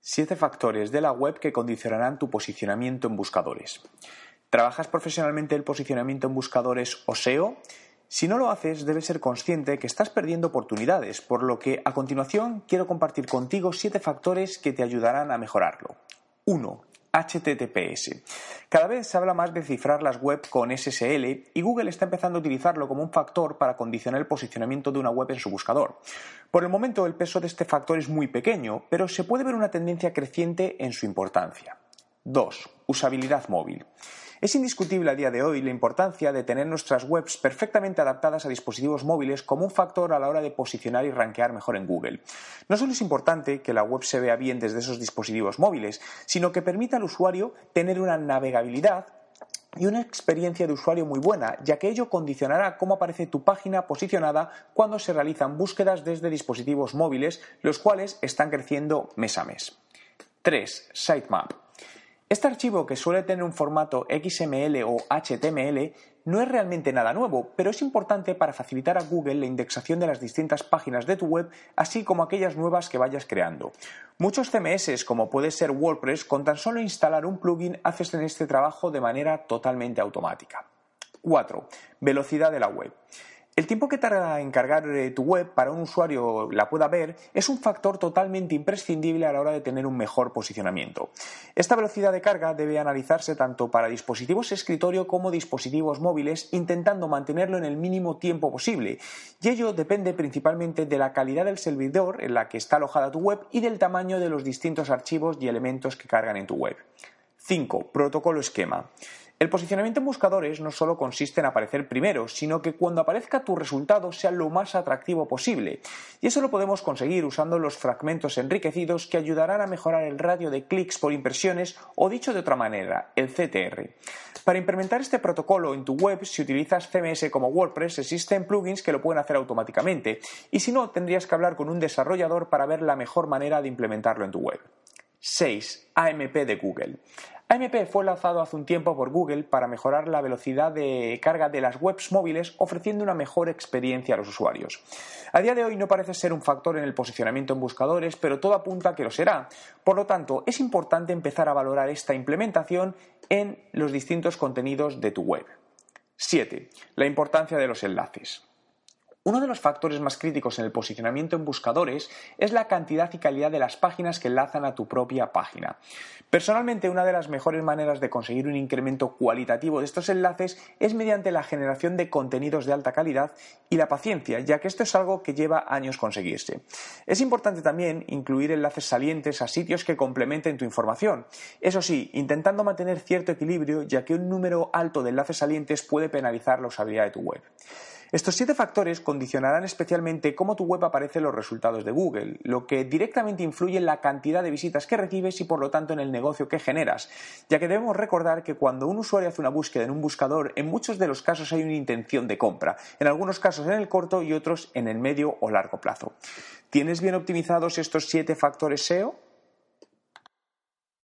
Siete factores de la web que condicionarán tu posicionamiento en buscadores. ¿Trabajas profesionalmente el posicionamiento en buscadores o SEO? Si no lo haces, debes ser consciente que estás perdiendo oportunidades, por lo que a continuación quiero compartir contigo siete factores que te ayudarán a mejorarlo. 1. HTTPS. Cada vez se habla más de cifrar las web con SSL y Google está empezando a utilizarlo como un factor para condicionar el posicionamiento de una web en su buscador. Por el momento el peso de este factor es muy pequeño, pero se puede ver una tendencia creciente en su importancia. 2. Usabilidad móvil. Es indiscutible a día de hoy la importancia de tener nuestras webs perfectamente adaptadas a dispositivos móviles como un factor a la hora de posicionar y rankear mejor en Google. No solo es importante que la web se vea bien desde esos dispositivos móviles, sino que permita al usuario tener una navegabilidad y una experiencia de usuario muy buena, ya que ello condicionará cómo aparece tu página posicionada cuando se realizan búsquedas desde dispositivos móviles, los cuales están creciendo mes a mes. 3. Sitemap. Este archivo, que suele tener un formato XML o HTML, no es realmente nada nuevo, pero es importante para facilitar a Google la indexación de las distintas páginas de tu web, así como aquellas nuevas que vayas creando. Muchos CMS, como puede ser WordPress, con tan solo instalar un plugin haces este trabajo de manera totalmente automática. 4. Velocidad de la web. El tiempo que tarda en cargar eh, tu web para un usuario la pueda ver es un factor totalmente imprescindible a la hora de tener un mejor posicionamiento. Esta velocidad de carga debe analizarse tanto para dispositivos escritorio como dispositivos móviles, intentando mantenerlo en el mínimo tiempo posible. Y ello depende principalmente de la calidad del servidor en la que está alojada tu web y del tamaño de los distintos archivos y elementos que cargan en tu web. 5. Protocolo esquema. El posicionamiento en buscadores no solo consiste en aparecer primero, sino que cuando aparezca tu resultado sea lo más atractivo posible. Y eso lo podemos conseguir usando los fragmentos enriquecidos que ayudarán a mejorar el radio de clics por impresiones o dicho de otra manera, el CTR. Para implementar este protocolo en tu web, si utilizas CMS como WordPress, existen plugins que lo pueden hacer automáticamente. Y si no, tendrías que hablar con un desarrollador para ver la mejor manera de implementarlo en tu web. 6. AMP de Google. AMP fue lanzado hace un tiempo por Google para mejorar la velocidad de carga de las webs móviles ofreciendo una mejor experiencia a los usuarios. A día de hoy no parece ser un factor en el posicionamiento en buscadores, pero todo apunta a que lo será. Por lo tanto, es importante empezar a valorar esta implementación en los distintos contenidos de tu web. 7. La importancia de los enlaces. Uno de los factores más críticos en el posicionamiento en buscadores es la cantidad y calidad de las páginas que enlazan a tu propia página. Personalmente, una de las mejores maneras de conseguir un incremento cualitativo de estos enlaces es mediante la generación de contenidos de alta calidad y la paciencia, ya que esto es algo que lleva años conseguirse. Es importante también incluir enlaces salientes a sitios que complementen tu información. Eso sí, intentando mantener cierto equilibrio, ya que un número alto de enlaces salientes puede penalizar la usabilidad de tu web. Estos siete factores condicionarán especialmente cómo tu web aparece en los resultados de Google, lo que directamente influye en la cantidad de visitas que recibes y por lo tanto en el negocio que generas, ya que debemos recordar que cuando un usuario hace una búsqueda en un buscador, en muchos de los casos hay una intención de compra, en algunos casos en el corto y otros en el medio o largo plazo. ¿Tienes bien optimizados estos siete factores SEO?